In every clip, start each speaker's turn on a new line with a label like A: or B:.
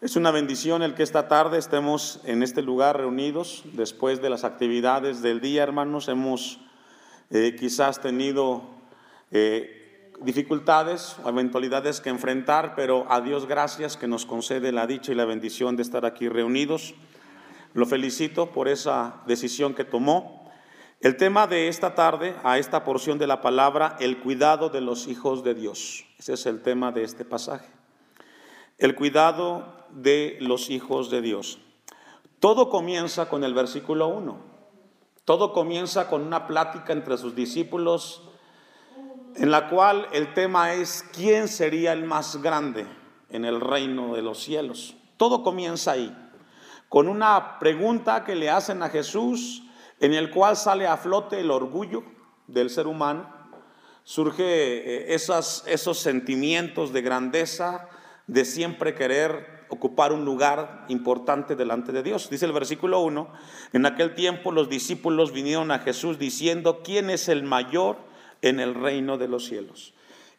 A: Es una bendición el que esta tarde estemos en este lugar reunidos después de las actividades del día, hermanos. Hemos eh, quizás tenido eh, dificultades o eventualidades que enfrentar, pero a Dios gracias que nos concede la dicha y la bendición de estar aquí reunidos. Lo felicito por esa decisión que tomó. El tema de esta tarde, a esta porción de la palabra, el cuidado de los hijos de Dios. Ese es el tema de este pasaje. El cuidado de los hijos de Dios. Todo comienza con el versículo 1. Todo comienza con una plática entre sus discípulos en la cual el tema es quién sería el más grande en el reino de los cielos. Todo comienza ahí, con una pregunta que le hacen a Jesús en el cual sale a flote el orgullo del ser humano, surge eh, esas, esos sentimientos de grandeza, de siempre querer ocupar un lugar importante delante de Dios. Dice el versículo 1, en aquel tiempo los discípulos vinieron a Jesús diciendo, ¿quién es el mayor en el reino de los cielos?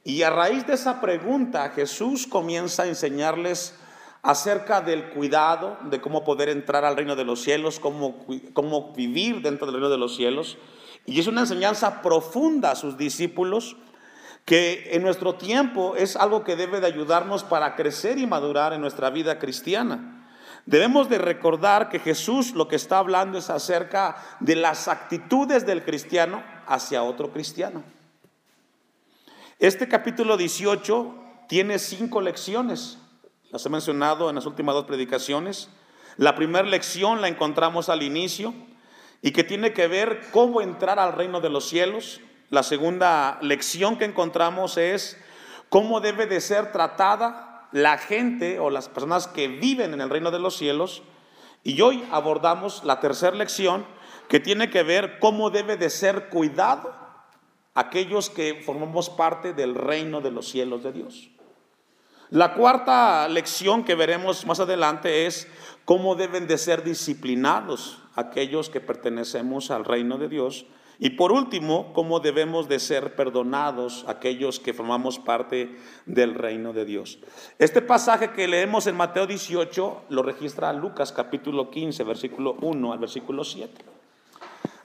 A: Y a raíz de esa pregunta Jesús comienza a enseñarles acerca del cuidado, de cómo poder entrar al reino de los cielos, cómo, cómo vivir dentro del reino de los cielos. Y es una enseñanza profunda a sus discípulos que en nuestro tiempo es algo que debe de ayudarnos para crecer y madurar en nuestra vida cristiana. Debemos de recordar que Jesús lo que está hablando es acerca de las actitudes del cristiano hacia otro cristiano. Este capítulo 18 tiene cinco lecciones, las he mencionado en las últimas dos predicaciones. La primera lección la encontramos al inicio y que tiene que ver cómo entrar al reino de los cielos. La segunda lección que encontramos es cómo debe de ser tratada la gente o las personas que viven en el reino de los cielos. Y hoy abordamos la tercera lección que tiene que ver cómo debe de ser cuidado aquellos que formamos parte del reino de los cielos de Dios. La cuarta lección que veremos más adelante es cómo deben de ser disciplinados aquellos que pertenecemos al reino de Dios y por último, cómo debemos de ser perdonados aquellos que formamos parte del reino de Dios. Este pasaje que leemos en Mateo 18 lo registra Lucas capítulo 15, versículo 1 al versículo 7.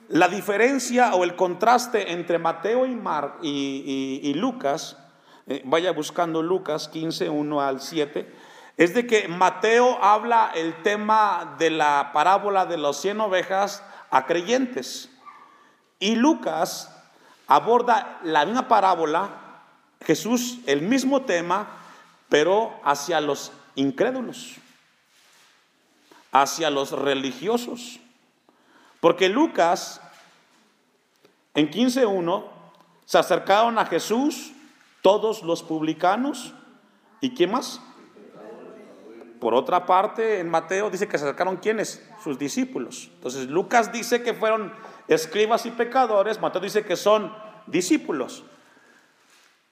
A: La diferencia o el contraste entre Mateo y, Mar, y, Lucas, eh, vaya buscando Lucas 15, 1 al 7, es de que Mateo habla el tema de la parábola de los 100 ovejas a creyentes. Y Lucas aborda la misma parábola, Jesús, el mismo tema, pero hacia los incrédulos, hacia los religiosos. Porque Lucas, en 15.1, se acercaron a Jesús todos los publicanos. ¿Y quién más? Por otra parte, en Mateo dice que se acercaron quienes? Sus discípulos. Entonces, Lucas dice que fueron escribas y pecadores, Mateo dice que son discípulos.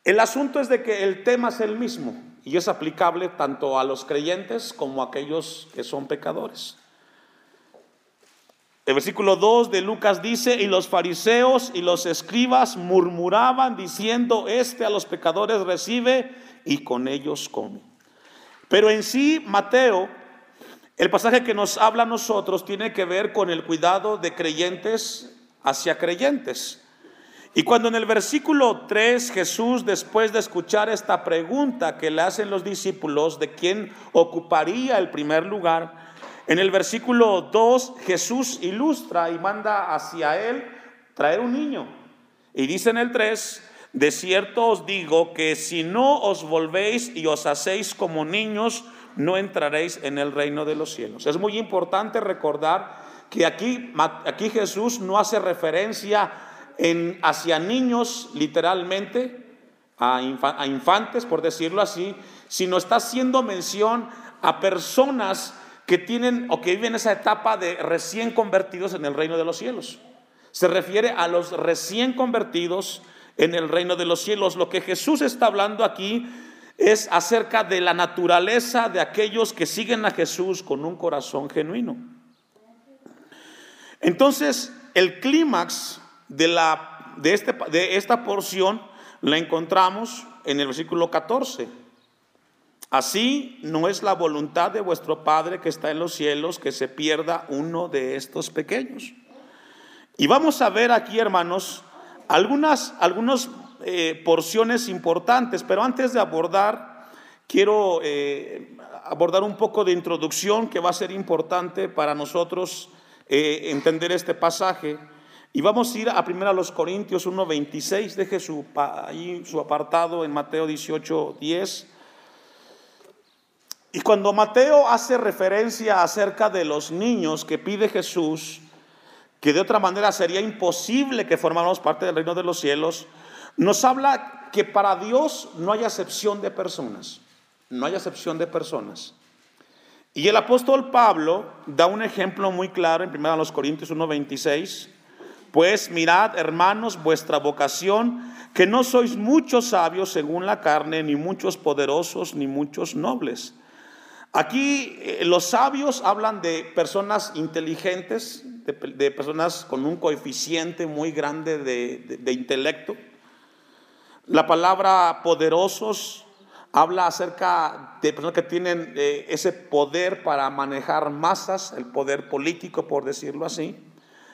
A: El asunto es de que el tema es el mismo y es aplicable tanto a los creyentes como a aquellos que son pecadores. El versículo 2 de Lucas dice, y los fariseos y los escribas murmuraban diciendo, este a los pecadores recibe y con ellos come. Pero en sí, Mateo el pasaje que nos habla a nosotros tiene que ver con el cuidado de creyentes hacia creyentes. Y cuando en el versículo 3 Jesús, después de escuchar esta pregunta que le hacen los discípulos de quién ocuparía el primer lugar, en el versículo 2 Jesús ilustra y manda hacia él traer un niño. Y dice en el 3, de cierto os digo que si no os volvéis y os hacéis como niños, no entraréis en el reino de los cielos. Es muy importante recordar que aquí, Jesús no hace referencia en, hacia niños literalmente, a, a infantes por decirlo así, sino está haciendo mención a personas que tienen o que viven esa etapa de recién convertidos en el reino de los cielos. Se refiere a los recién convertidos en el reino de los cielos. Lo que Jesús está hablando aquí es acerca de la naturaleza de aquellos que siguen a Jesús con un corazón genuino. Entonces, el clímax de, de, este, de esta porción la encontramos en el versículo 14. Así no es la voluntad de vuestro Padre que está en los cielos que se pierda uno de estos pequeños. Y vamos a ver aquí, hermanos, algunas, algunas eh, porciones importantes, pero antes de abordar, quiero eh, abordar un poco de introducción que va a ser importante para nosotros eh, entender este pasaje. Y vamos a ir a primero a los Corintios 1.26, deje su, ahí su apartado en Mateo 18.10. Y cuando Mateo hace referencia acerca de los niños que pide Jesús, que de otra manera sería imposible que formáramos parte del reino de los cielos, nos habla que para Dios no hay acepción de personas, no hay acepción de personas. Y el apóstol Pablo da un ejemplo muy claro en 1 Corintios 1:26, pues mirad, hermanos, vuestra vocación, que no sois muchos sabios según la carne, ni muchos poderosos, ni muchos nobles Aquí eh, los sabios hablan de personas inteligentes, de, personas con un coeficiente muy grande de, intelecto. La palabra poderosos habla acerca de personas que tienen eh, ese poder para manejar masas, el poder político, por decirlo así,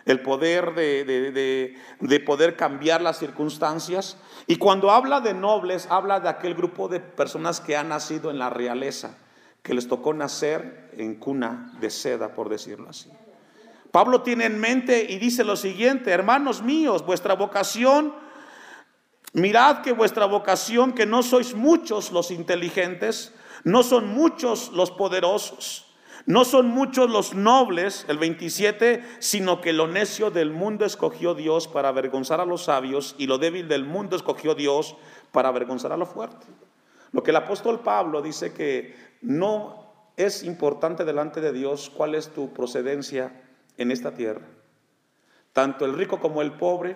A: el poder de, de poder cambiar las circunstancias. Y cuando habla de nobles, habla de aquel grupo de personas que han nacido en la realeza que les tocó nacer en cuna de seda, por decirlo así. Pablo tiene en mente y dice lo siguiente, hermanos míos, vuestra vocación, mirad que vuestra vocación, que no sois muchos los inteligentes, no son muchos los poderosos, no son muchos los nobles, el 27, sino que lo necio del mundo escogió Dios para avergonzar a los sabios y lo débil del mundo escogió Dios para avergonzar a lo fuerte. Lo que el apóstol Pablo dice que no es importante delante de Dios cuál es tu procedencia en esta tierra. Tanto el rico como el pobre,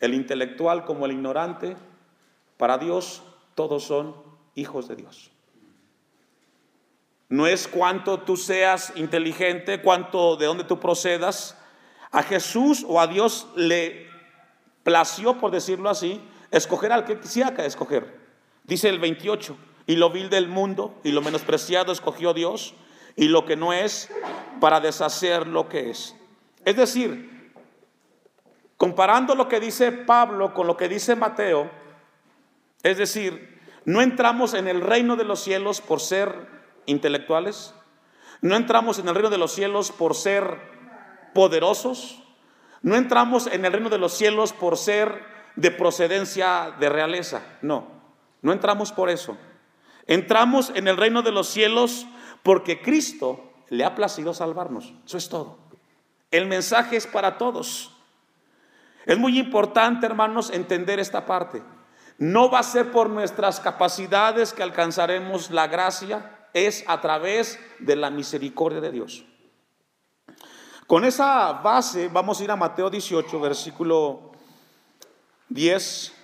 A: el intelectual como el ignorante, para Dios todos son hijos de Dios. No es cuánto tú seas inteligente, cuánto de dónde tú procedas. A Jesús o a Dios le plació, por decirlo así, escoger al que quisiera escoger. Dice el 28, y lo vil del mundo y lo menospreciado escogió Dios y lo que no es para deshacer lo que es. Es decir, comparando lo que dice Pablo con lo que dice Mateo, es decir, no entramos en el reino de los cielos por ser intelectuales, no entramos en el reino de los cielos por ser poderosos, no entramos en el reino de los cielos por ser de procedencia de realeza, no. No entramos por eso. Entramos en el reino de los cielos porque Cristo le ha placido salvarnos. Eso es todo. El mensaje es para todos. Es muy importante, hermanos, entender esta parte. No va a ser por nuestras capacidades que alcanzaremos la gracia, es a través de la misericordia de Dios. Con esa base vamos a ir a Mateo 18, versículo 10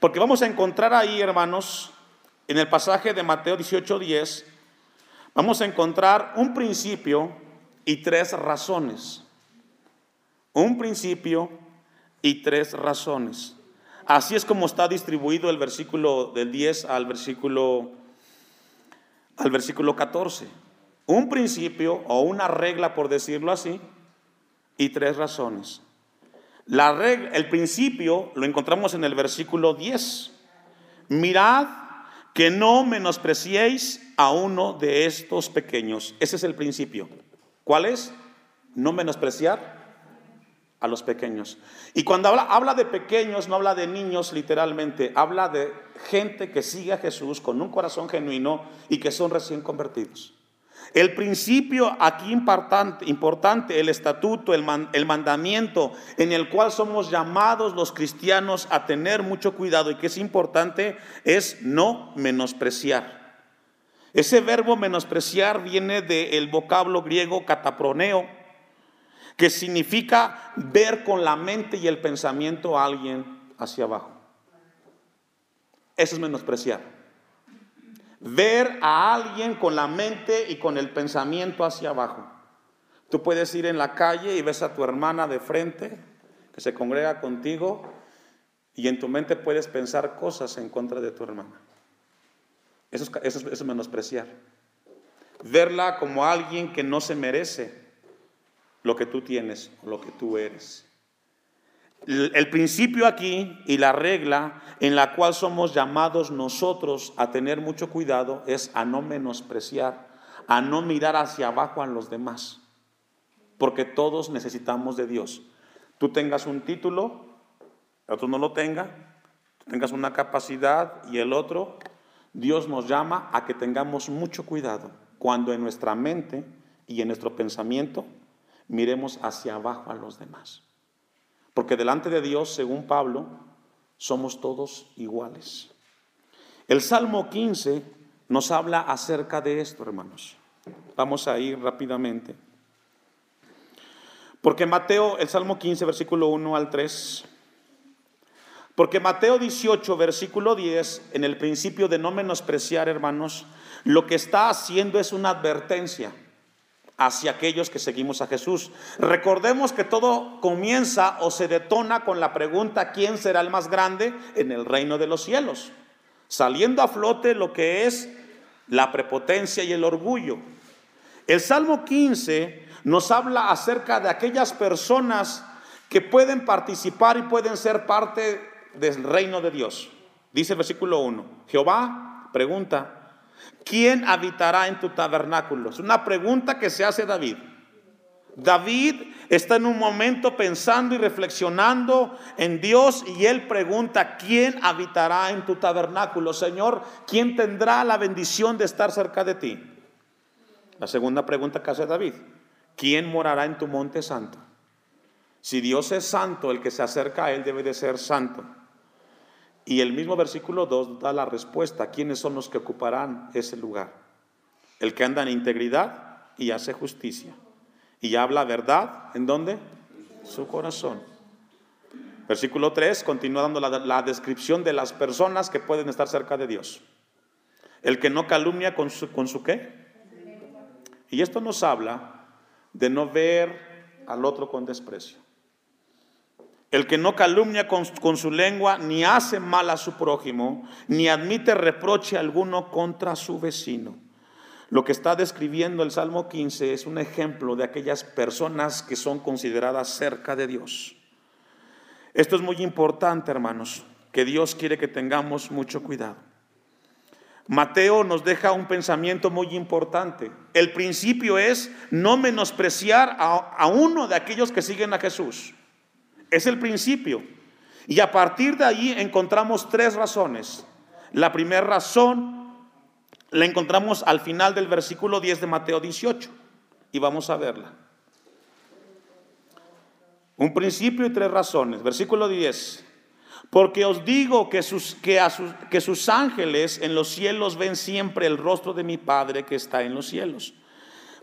A: porque vamos a encontrar ahí, hermanos, en el pasaje de Mateo 18:10, vamos a encontrar un principio y tres razones. Un principio y tres razones. Así es como está distribuido el versículo del 10 al versículo al versículo 14. Un principio o una regla por decirlo así y tres razones. La regla, el principio lo encontramos en el versículo 10. Mirad que no menospreciéis a uno de estos pequeños. Ese es el principio. ¿Cuál es? No menospreciar a los pequeños. Y cuando habla, habla de pequeños, no habla de niños literalmente, habla de gente que sigue a Jesús con un corazón genuino y que son recién convertidos. El principio aquí importante, importante el estatuto, el, el, mandamiento en el cual somos llamados los cristianos a tener mucho cuidado y que es importante es no menospreciar. Ese verbo menospreciar viene del vocablo griego cataproneo, que significa ver con la mente y el pensamiento a alguien hacia abajo. Eso es menospreciar. Ver a alguien con la mente y con el pensamiento hacia abajo. Tú puedes ir en la calle y ves a tu hermana de frente que se congrega contigo y en tu mente puedes pensar cosas en contra de tu hermana. Eso es, eso es menospreciar. Verla como alguien que no se merece lo que tú tienes o lo que tú eres. El principio aquí y la regla en la cual somos llamados nosotros a tener mucho cuidado es a no menospreciar, a no mirar hacia abajo a los demás, porque todos necesitamos de Dios. Tú tengas un título, el otro no lo tenga, tengas una capacidad y el otro, Dios nos llama a que tengamos mucho cuidado cuando en nuestra mente y en nuestro pensamiento miremos hacia abajo a los demás. Porque delante de Dios, según Pablo, somos todos iguales. El Salmo 15 nos habla acerca de esto, hermanos. Vamos a ir rápidamente. Porque Mateo, el Salmo 15, versículo 1 al 3. Porque Mateo 18, versículo 10, en el principio de no menospreciar, hermanos, lo que está haciendo es una advertencia hacia aquellos que seguimos a Jesús. Recordemos que todo comienza o se detona con la pregunta, ¿quién será el más grande en el reino de los cielos? Saliendo a flote lo que es la prepotencia y el orgullo. El Salmo 15 nos habla acerca de aquellas personas que pueden participar y pueden ser parte del reino de Dios. Dice el versículo 1, Jehová pregunta, ¿quién habitará en tu tabernáculo? Es una pregunta que se hace David. David está en un momento pensando y reflexionando en Dios y él pregunta, ¿quién habitará en tu tabernáculo? Señor, ¿quién tendrá la bendición de estar cerca de ti? La segunda pregunta que hace David, ¿quién morará en tu monte santo? Si Dios es santo, el que se acerca a él debe de ser santo. Y el mismo versículo 2 da la respuesta, ¿quiénes son los que ocuparán ese lugar? El que anda en integridad y hace justicia. Y habla verdad, ¿en dónde? Su corazón. Versículo 3 continúa dando la, la, descripción de las personas que pueden estar cerca de Dios. El que no calumnia con su, con su qué. Y esto nos habla de no ver al otro con desprecio. El que no calumnia con, su lengua, ni hace mal a su prójimo, ni admite reproche alguno contra su vecino. Lo que está describiendo el Salmo 15 es un ejemplo de aquellas personas que son consideradas cerca de Dios. Esto es muy importante, hermanos, que Dios quiere que tengamos mucho cuidado. Mateo nos deja un pensamiento muy importante. El principio es no menospreciar a, uno de aquellos que siguen a Jesús. Es el principio. Y a partir de ahí encontramos tres razones. La primera razón la encontramos al final del versículo 10 de Mateo 18. Y vamos a verla. Un principio y tres razones. Versículo 10. Porque os digo que sus, que, sus, que sus ángeles en los cielos ven siempre el rostro de mi Padre que está en los cielos.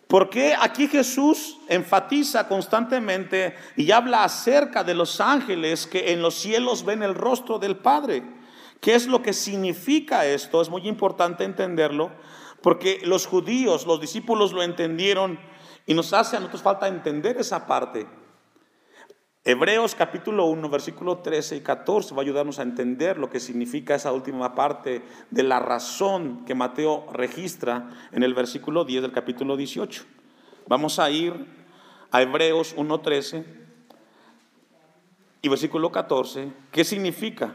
A: Porque aquí Jesús enfatiza constantemente y habla acerca de los ángeles que en los cielos ven el rostro del Padre? ¿Qué es lo que significa esto? Es muy importante entenderlo porque los judíos, los discípulos lo entendieron y nos hace a nosotros falta entender esa parte. Hebreos capítulo 1, versículo 13 y 14 va a ayudarnos a entender lo que significa esa última parte de la razón que Mateo registra en el versículo 10 del capítulo 18. Vamos a ir a Hebreos 1, 13 y versículo 14. ¿Qué significa?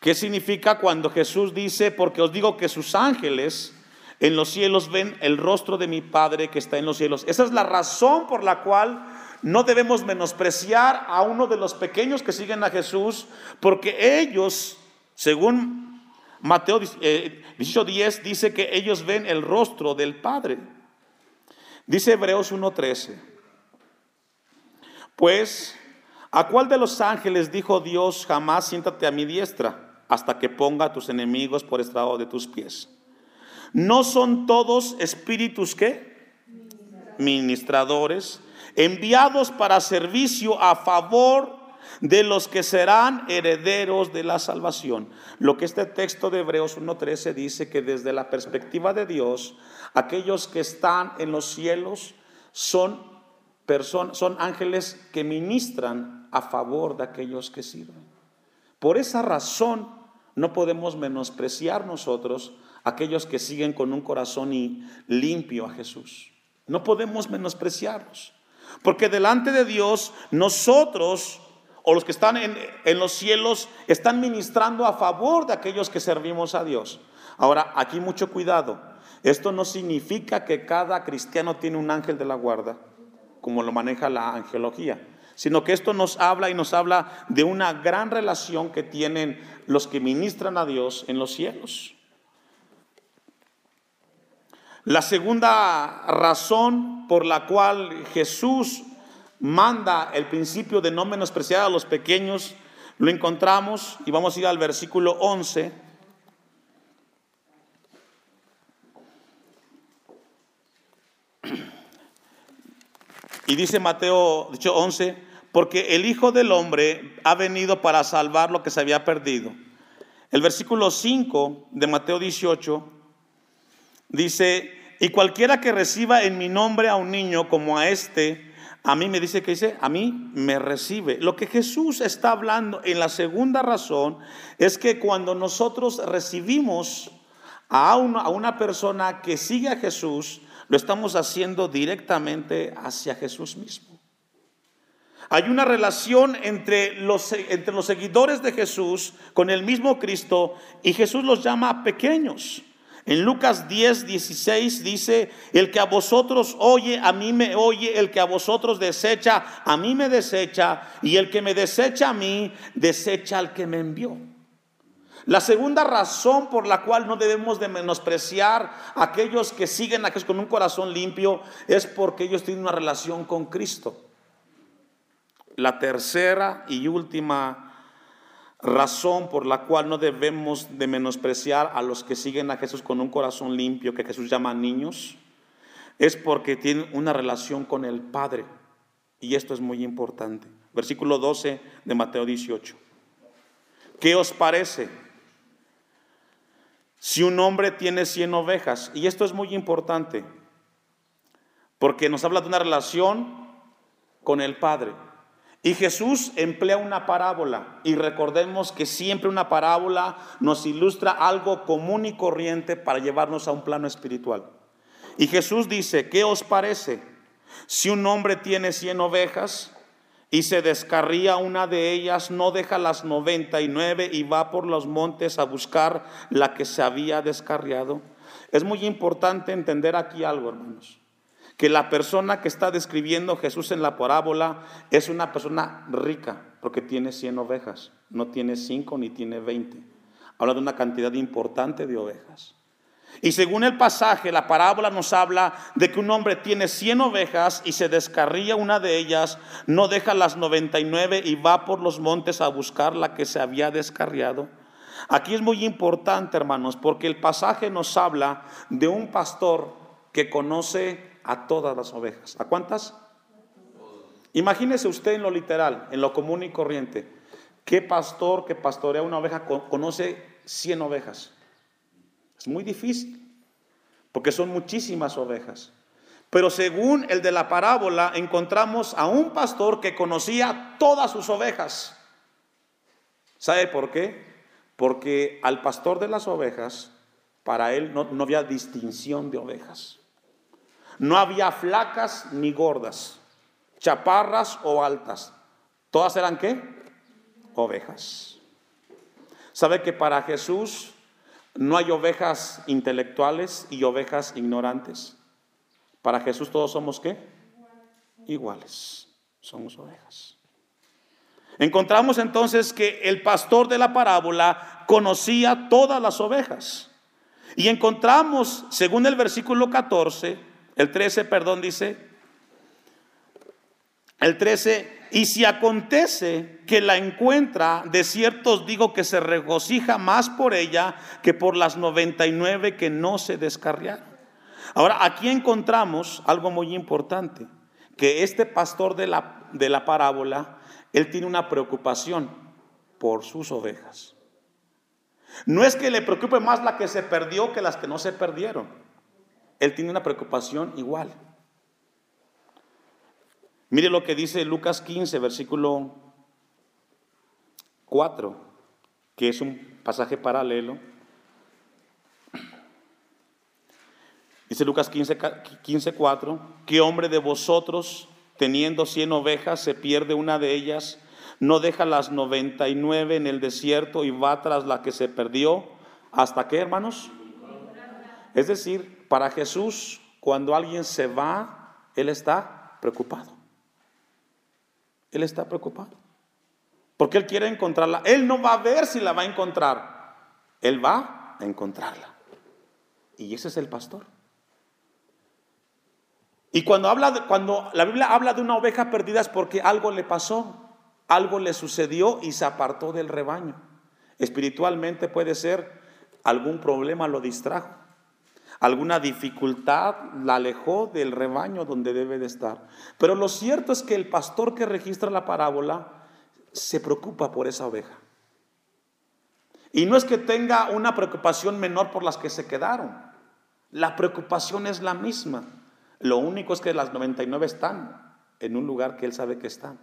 A: ¿Qué significa cuando Jesús dice, porque os digo que sus ángeles en los cielos ven el rostro de mi Padre que está en los cielos? Esa es la razón por la cual no debemos menospreciar a uno de los pequeños que siguen a Jesús, porque ellos, según Mateo 18:10, eh, dice que ellos ven el rostro del Padre. Dice Hebreos 1:13, pues, ¿a cuál de los ángeles dijo Dios, jamás siéntate a mi diestra hasta que ponga a tus enemigos por estrado de tus pies? ¿No son todos espíritus que? Ministradores enviados para servicio a favor de los que serán herederos de la salvación. Lo que este texto de Hebreos 1.13 dice que desde la perspectiva de Dios, aquellos que están en los cielos son personas, son ángeles que ministran a favor de aquellos que sirven. Por esa razón no podemos menospreciar nosotros aquellos que siguen con un corazón limpio a Jesús. No podemos menospreciarlos, porque delante de Dios nosotros o los que están en, en, los cielos están ministrando a favor de aquellos que servimos a Dios. Ahora, aquí mucho cuidado. Esto no significa que cada cristiano tiene un ángel de la guarda, como lo maneja la angelología, sino que esto nos habla y nos habla de una gran relación que tienen los que ministran a Dios en los cielos. La segunda razón por la cual Jesús manda el principio de no menospreciar a los pequeños, lo encontramos y vamos a ir al versículo 11. Y dice Mateo dicho 11, porque el Hijo del Hombre ha venido para salvar lo que se había perdido. El versículo 5 de Mateo 18 dice, y cualquiera que reciba en mi nombre a un niño como a este, a mí me dice que dice, a mí me recibe. Lo que Jesús está hablando en la segunda razón es que cuando nosotros recibimos a una, a una persona que sigue a Jesús, lo estamos haciendo directamente hacia Jesús mismo. Hay una relación entre los, entre los seguidores de Jesús con el mismo Cristo y Jesús los llama pequeños. En Lucas 10, 16 dice, el que a vosotros oye, a mí me oye, el que a vosotros desecha, a mí me desecha, y el que me desecha a mí, desecha al que me envió. La segunda razón por la cual no debemos de menospreciar a aquellos que siguen a Jesús con un corazón limpio es porque ellos tienen una relación con Cristo. La tercera y última razón por la cual no debemos de menospreciar a los que siguen a Jesús con un corazón limpio, que Jesús llama niños, es porque tienen una relación con el Padre. Y esto es muy importante. Versículo 12 de Mateo 18. ¿Qué os parece? Si un hombre tiene 100 ovejas, y esto es muy importante, porque nos habla de una relación con el Padre. Y Jesús emplea una parábola y recordemos que siempre una parábola nos ilustra algo común y corriente para llevarnos a un plano espiritual. Y Jesús dice, ¿qué os parece? Si un hombre tiene cien ovejas y se descarría una de ellas, no deja las noventa y nueve y va por los montes a buscar la que se había descarriado. Es muy importante entender aquí algo, hermanos que la persona que está describiendo Jesús en la parábola es una persona rica, porque tiene 100 ovejas, no tiene 5 ni tiene 20. Habla de una cantidad importante de ovejas. Y según el pasaje, la parábola nos habla de que un hombre tiene 100 ovejas y se descarría una de ellas, no deja las 99 y va por los montes a buscar la que se había descarriado. Aquí es muy importante, hermanos, porque el pasaje nos habla de un pastor que conoce a todas las ovejas. ¿A cuántas? Imagínese usted en lo literal, en lo común y corriente. ¿Qué pastor que pastorea una oveja conoce 100 ovejas? Es muy difícil, porque son muchísimas ovejas. Pero según el de la parábola, encontramos a un pastor que conocía todas sus ovejas. ¿Sabe por qué? Porque al pastor de las ovejas, para él no, no había distinción de ovejas. No había flacas ni gordas, chaparras o altas. ¿Todas eran qué? Ovejas. ¿Sabe que para Jesús no hay ovejas intelectuales y ovejas ignorantes? Para Jesús todos somos qué? Iguales. Somos ovejas. Encontramos entonces que el pastor de la parábola conocía todas las ovejas. Y encontramos, según el versículo 14, el 13, perdón, dice, el 13, y si acontece que la encuentra, de cierto os digo que se regocija más por ella que por las 99 que no se descarriaron. Ahora, aquí encontramos algo muy importante, que este pastor de la, de la parábola, él tiene una preocupación por sus ovejas. No es que le preocupe más la que se perdió que las que no se perdieron. Él tiene una preocupación igual. Mire lo que dice Lucas 15, versículo 4, que es un pasaje paralelo. Dice Lucas 15, 15, 4, ¿qué hombre de vosotros, teniendo cien ovejas, se pierde una de ellas? No deja las 99 en el desierto y va tras la que se perdió. ¿Hasta qué, hermanos? Es decir, para Jesús, cuando alguien se va, Él está preocupado. Él está preocupado. Porque Él quiere encontrarla. Él no va a ver si la va a encontrar. Él va a encontrarla. Y ese es el pastor. Y cuando, habla de, cuando la Biblia habla de una oveja perdida es porque algo le pasó, algo le sucedió y se apartó del rebaño. Espiritualmente puede ser algún problema lo distrajo, alguna dificultad la alejó del rebaño donde debe de estar. Pero lo cierto es que el pastor que registra la parábola se preocupa por esa oveja. Y no es que tenga una preocupación menor por las que se quedaron. La preocupación es la misma. Lo único es que las 99 están en un lugar que él sabe que están.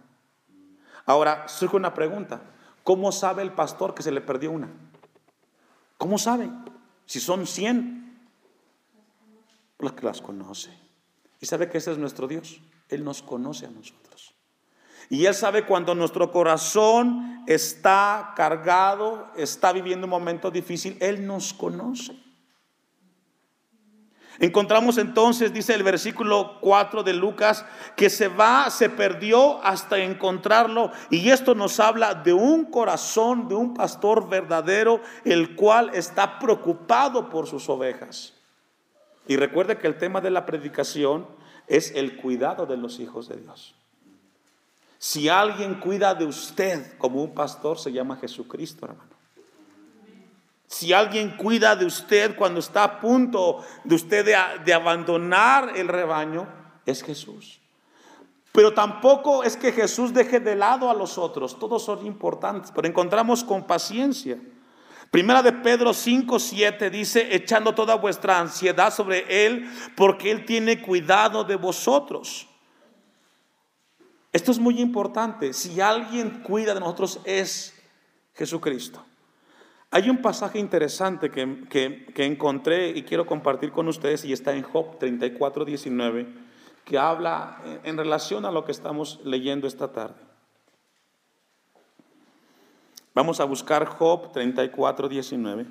A: Ahora, surge una pregunta. ¿Cómo sabe el pastor que se le perdió una? ¿Cómo sabe? Si son 100, que las conoce. Y sabe que ese es nuestro Dios. Él nos conoce a nosotros. Y Él sabe cuando nuestro corazón está cargado, está viviendo un momento difícil, Él nos conoce. Encontramos entonces, dice el versículo 4 de Lucas, que se va, se perdió hasta encontrarlo. Y esto nos habla de un corazón, de un pastor verdadero, el cual está preocupado por sus ovejas. Y recuerde que el tema de la predicación es el cuidado de los hijos de Dios. Si alguien cuida de usted como un pastor, se llama Jesucristo, hermano. Si alguien cuida de usted cuando está a punto de usted de, abandonar el rebaño, es Jesús. Pero tampoco es que Jesús deje de lado a los otros, todos son importantes, pero encontramos con paciencia. Primera de Pedro 5, 7 dice, echando toda vuestra ansiedad sobre Él, porque Él tiene cuidado de vosotros. Esto es muy importante. Si alguien cuida de nosotros es Jesucristo. Hay un pasaje interesante que, encontré y quiero compartir con ustedes y está en Job 34, 19, que habla en relación a lo que estamos leyendo esta tarde. Vamos a buscar Job 34, 19.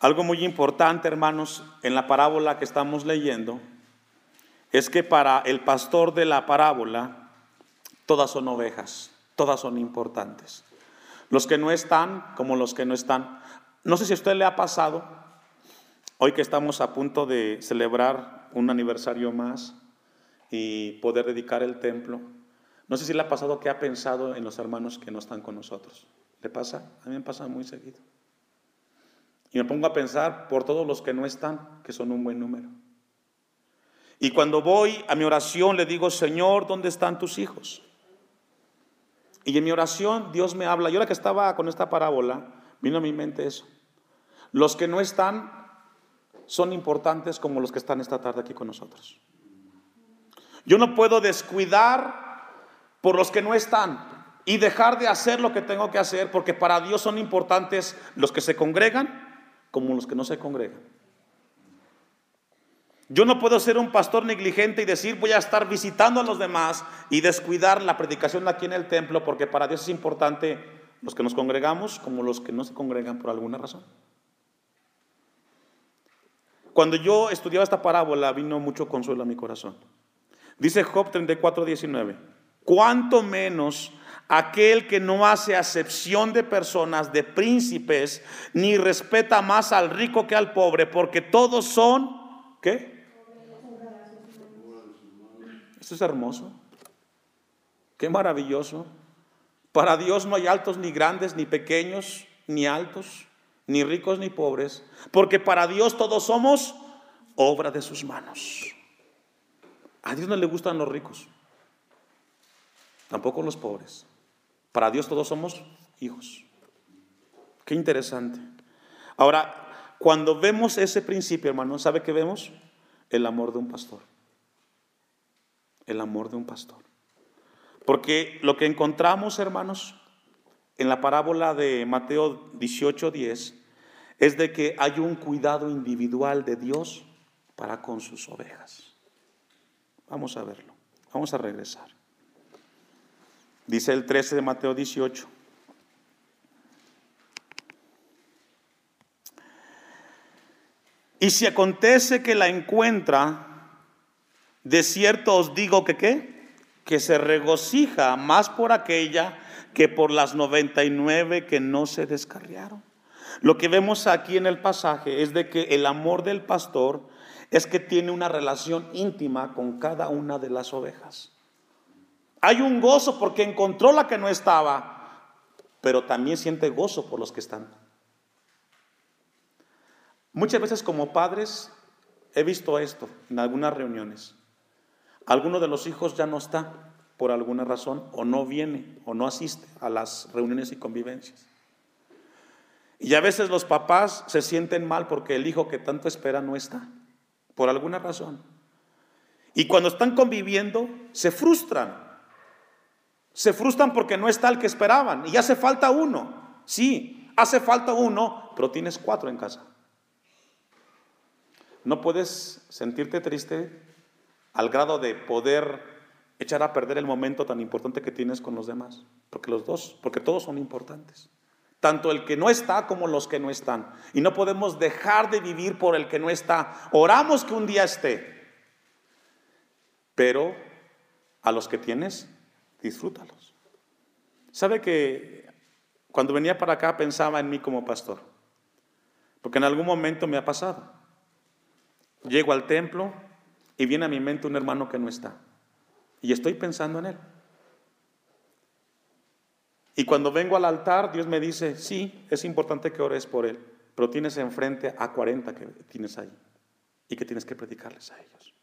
A: Algo muy importante, hermanos, en la parábola que estamos leyendo, es que para el pastor de la parábola, Todas son ovejas, todas son importantes. Los que no están como los que no están. No sé si a usted le ha pasado, hoy que estamos a punto de celebrar un aniversario más y poder dedicar el templo, no sé si le ha pasado que ha pensado en los hermanos que no están con nosotros. ¿Le pasa? A mí me pasa muy seguido. Y me pongo a pensar por todos los que no están, que son un buen número. Y cuando voy a mi oración le digo, Señor, ¿dónde están tus hijos? Y en mi oración Dios me habla. Yo ahora que estaba con esta parábola, vino a mi mente eso. Los que no están son importantes como los que están esta tarde aquí con nosotros. Yo no puedo descuidar por los que no están y dejar de hacer lo que tengo que hacer porque para Dios son importantes los que se congregan como los que no se congregan. Yo no puedo ser un pastor negligente y decir voy a estar visitando a los demás y descuidar la predicación aquí en el templo porque para Dios es importante los que nos congregamos como los que no se congregan por alguna razón. Cuando yo estudiaba esta parábola vino mucho consuelo a mi corazón. Dice Job 34, 19, cuánto menos aquel que no hace acepción de personas, de príncipes, ni respeta más al rico que al pobre, porque todos son, ¿qué? Esto es hermoso. Qué maravilloso. Para Dios no hay altos ni grandes, ni pequeños, ni altos, ni ricos ni pobres, porque para Dios todos somos obra de sus manos. A Dios no le gustan los ricos, tampoco los pobres. Para Dios todos somos hijos. Qué interesante. Ahora, cuando vemos ese principio, hermano, ¿sabe qué vemos? El amor de un pastor el amor de un pastor. Porque lo que encontramos, hermanos, en la parábola de Mateo 18:10 es de que hay un cuidado individual de Dios para con sus ovejas. Vamos a verlo. Vamos a regresar. Dice el 13 de Mateo 18. Y si acontece que la encuentra, de cierto os digo que qué, que se regocija más por aquella que por las 99 que no se descarriaron. Lo que vemos aquí en el pasaje es de que el amor del pastor es que tiene una relación íntima con cada una de las ovejas. Hay un gozo porque encontró la que no estaba, pero también siente gozo por los que están. Muchas veces como padres he visto esto en algunas reuniones. Alguno de los hijos ya no está por alguna razón o no viene o no asiste a las reuniones y convivencias. Y a veces los papás se sienten mal porque el hijo que tanto espera no está, por alguna razón. Y cuando están conviviendo, se frustran. Se frustran porque no está el que esperaban y hace falta uno. Sí, hace falta uno, pero tienes cuatro en casa. No puedes sentirte triste al grado de poder echar a perder el momento tan importante que tienes con los demás, porque los dos, porque todos son importantes. Tanto el que no está como los que no están. Y no podemos dejar de vivir por el que no está. Oramos que un día esté. Pero a los que tienes, disfrútalos. ¿Sabe que cuando venía para acá pensaba en mí como pastor? Porque en algún momento me ha pasado. Llego al templo y viene a mi mente un hermano que no está. Y estoy pensando en él. Y cuando vengo al altar, Dios me dice, sí, es importante que ores por él, pero tienes enfrente a 40 que tienes ahí y que tienes que predicarles a ellos.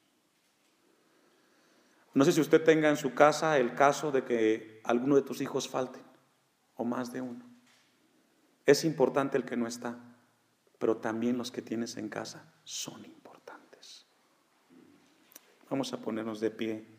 A: No sé si usted tenga en su casa el caso de que alguno de tus hijos falten, o más de uno. Es importante el que no está, pero también los que tienes en casa son importantes. Vamos a ponernos de pie.